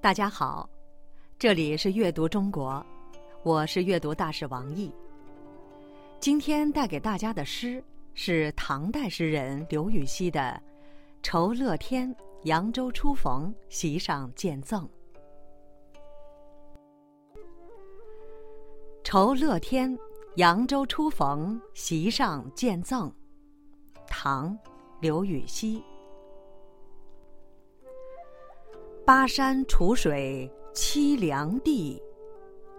大家好，这里是阅读中国，我是阅读大使王毅。今天带给大家的诗是唐代诗人刘禹锡的《酬乐天扬州初逢席上见赠》。酬乐天扬州初逢席上见赠，唐·刘禹锡。巴山楚水凄凉地，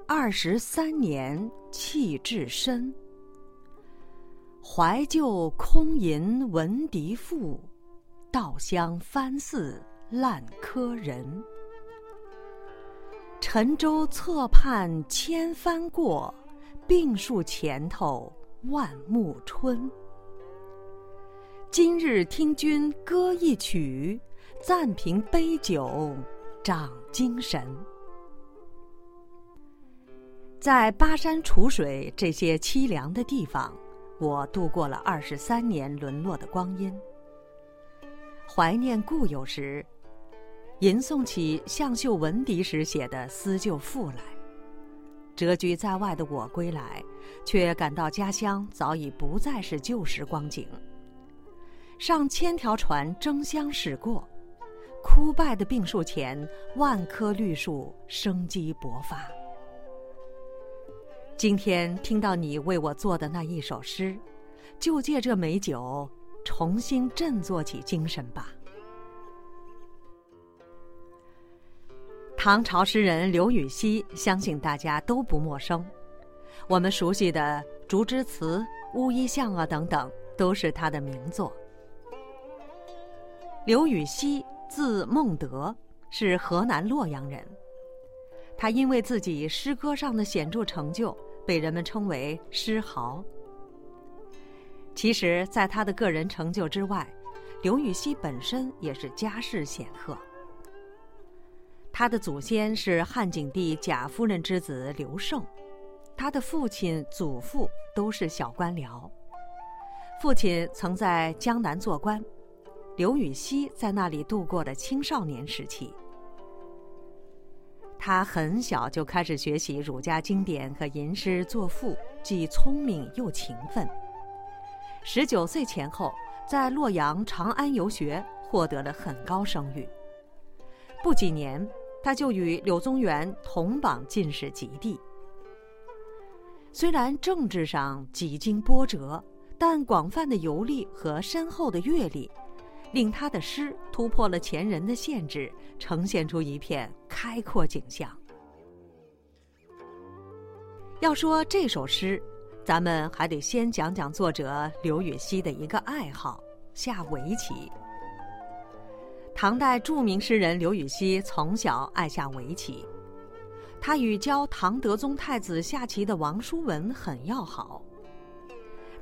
二十三年弃置身。怀旧空吟闻笛赋，稻香翻似烂柯人。沉舟侧畔千帆过，病树前头万木春。今日听君歌一曲。暂凭杯酒，长精神。在巴山楚水这些凄凉的地方，我度过了二十三年沦落的光阴。怀念故友时，吟诵起向秀闻笛时写的思旧赋来。谪居在外的我归来，却感到家乡早已不再是旧时光景。上千条船争相驶过。枯败的病树前，万棵绿树生机勃发。今天听到你为我做的那一首诗，就借这美酒，重新振作起精神吧。唐朝诗人刘禹锡，相信大家都不陌生。我们熟悉的《竹枝词》《乌衣巷》啊等等，都是他的名作。刘禹锡。字孟德，是河南洛阳人。他因为自己诗歌上的显著成就，被人们称为“诗豪”。其实，在他的个人成就之外，刘禹锡本身也是家世显赫。他的祖先是汉景帝贾夫人之子刘胜，他的父亲、祖父都是小官僚。父亲曾在江南做官。刘禹锡在那里度过的青少年时期，他很小就开始学习儒家经典和吟诗作赋，既聪明又勤奋。十九岁前后，在洛阳、长安游学，获得了很高声誉。不几年，他就与柳宗元同榜进士及第。虽然政治上几经波折，但广泛的游历和深厚的阅历。令他的诗突破了前人的限制，呈现出一片开阔景象。要说这首诗，咱们还得先讲讲作者刘禹锡的一个爱好——下围棋。唐代著名诗人刘禹锡从小爱下围棋，他与教唐德宗太子下棋的王叔文很要好。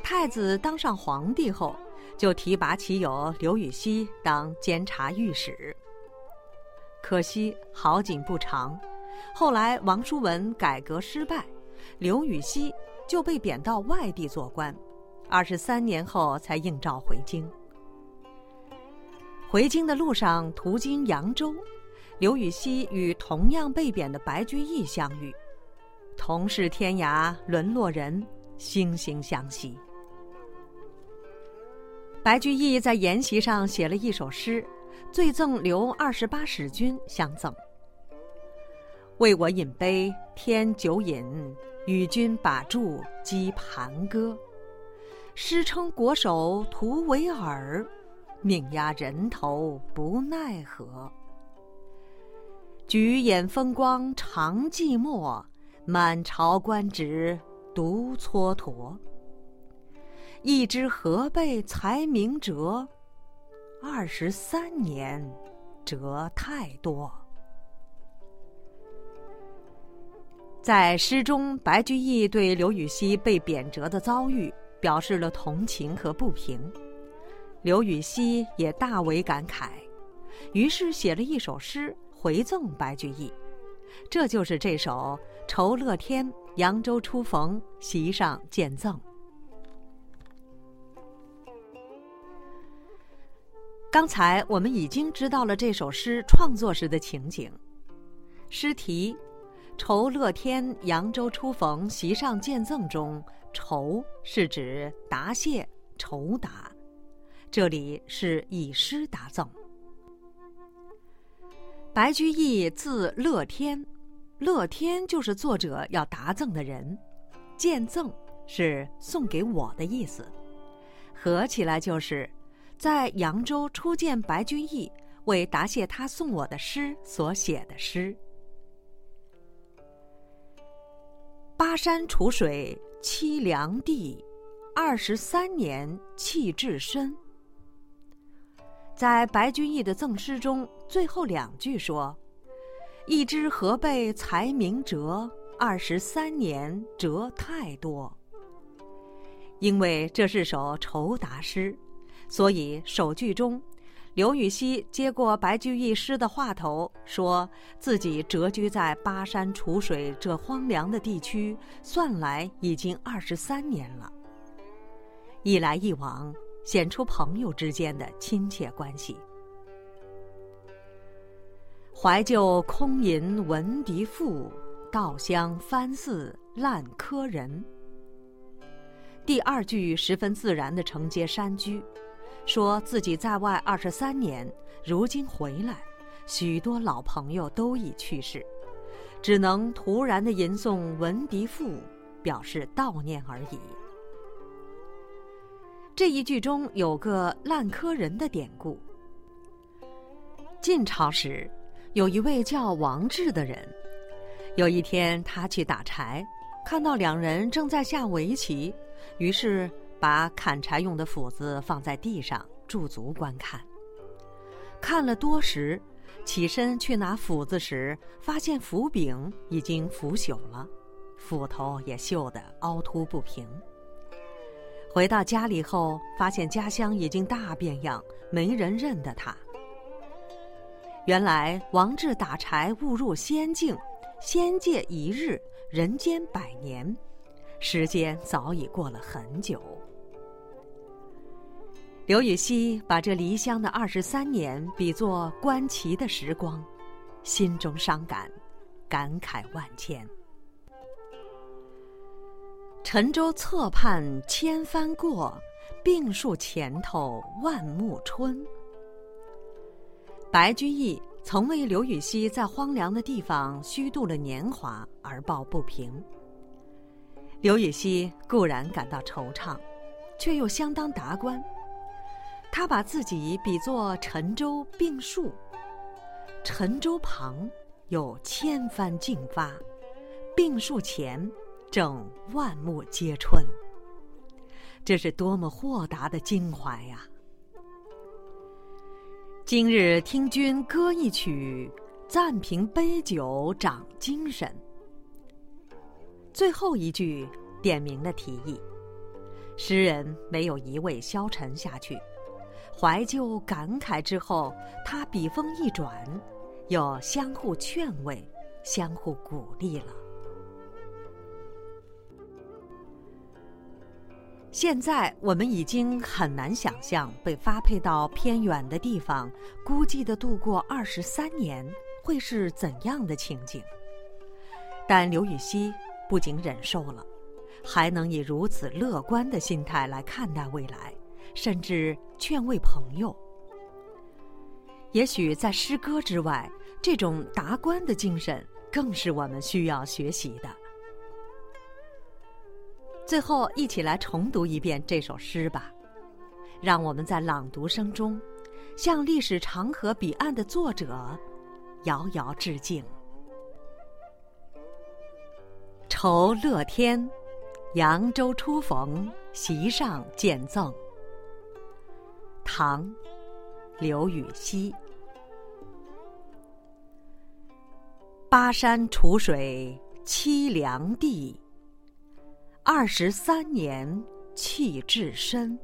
太子当上皇帝后。就提拔其友刘禹锡当监察御史。可惜好景不长，后来王叔文改革失败，刘禹锡就被贬到外地做官，二十三年后才应召回京。回京的路上，途经扬州，刘禹锡与同样被贬的白居易相遇，同是天涯沦落人，惺惺相惜。白居易在筵席上写了一首诗，醉赠刘二十八使君相赠。为我饮杯添酒饮，与君把箸击盘歌。诗称国手徒为尔，命压人头不奈何。举眼风光长寂寞，满朝官职独蹉跎。一知何辈才名折，二十三年折太多。在诗中，白居易对刘禹锡被贬谪的遭遇表示了同情和不平，刘禹锡也大为感慨，于是写了一首诗回赠白居易，这就是这首《酬乐天扬州初逢席上见赠》。刚才我们已经知道了这首诗创作时的情景。诗题“酬乐天扬州初逢席上见赠”中，“酬”是指答谢、酬答，这里是以诗答赠。白居易字乐天，乐天就是作者要答赠的人，见赠是送给我的意思，合起来就是在扬州初见白居易，为答谢他送我的诗所写的诗。巴山楚水凄凉地，二十三年弃置身。在白居易的赠诗中，最后两句说：“一枝荷背才名折，二十三年折太多。”因为这是首酬答诗，所以首句中，刘禹锡接过白居易诗的话头，说自己谪居在巴山楚水这荒凉的地区，算来已经二十三年了。一来一往。显出朋友之间的亲切关系。怀旧空吟闻笛赋，稻香翻似烂柯人。第二句十分自然的承接山居，说自己在外二十三年，如今回来，许多老朋友都已去世，只能突然的吟诵闻笛赋，表示悼念而已。这一句中有个“烂柯人”的典故。晋朝时，有一位叫王志的人，有一天他去打柴，看到两人正在下围棋，于是把砍柴用的斧子放在地上驻足观看。看了多时，起身去拿斧子时，发现斧柄已经腐朽了，斧头也锈得凹凸不平。回到家里后，发现家乡已经大变样，没人认得他。原来王志打柴误入仙境，仙界一日，人间百年，时间早已过了很久。刘禹锡把这离乡的二十三年比作观棋的时光，心中伤感，感慨万千。沉舟侧畔千帆过，病树前头万木春。白居易曾为刘禹锡在荒凉的地方虚度了年华而抱不平。刘禹锡固然感到惆怅，却又相当达观。他把自己比作沉舟病树，沉舟旁有千帆竞发，病树前。正万木皆春，这是多么豁达的襟怀呀！今日听君歌一曲，暂凭杯酒长精神。最后一句点明了题意，诗人没有一味消沉下去，怀旧感慨之后，他笔锋一转，又相互劝慰，相互鼓励了。现在我们已经很难想象被发配到偏远的地方，孤寂的度过二十三年会是怎样的情景。但刘禹锡不仅忍受了，还能以如此乐观的心态来看待未来，甚至劝慰朋友。也许在诗歌之外，这种达观的精神更是我们需要学习的。最后，一起来重读一遍这首诗吧，让我们在朗读声中，向历史长河彼岸的作者遥遥致敬。酬乐天，扬州初逢席上见赠。唐，刘禹锡。巴山楚水凄凉地。二十三年弃置身，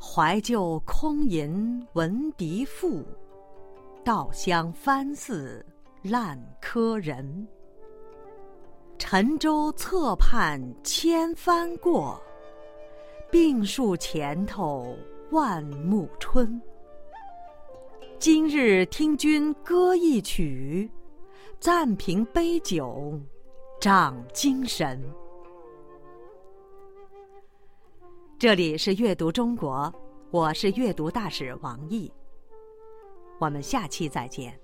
怀旧空吟闻笛赋，稻香翻似烂柯人。沉舟侧畔千帆过，病树前头万木春。今日听君歌一曲，暂凭杯酒，长精神。这里是阅读中国，我是阅读大使王毅。我们下期再见。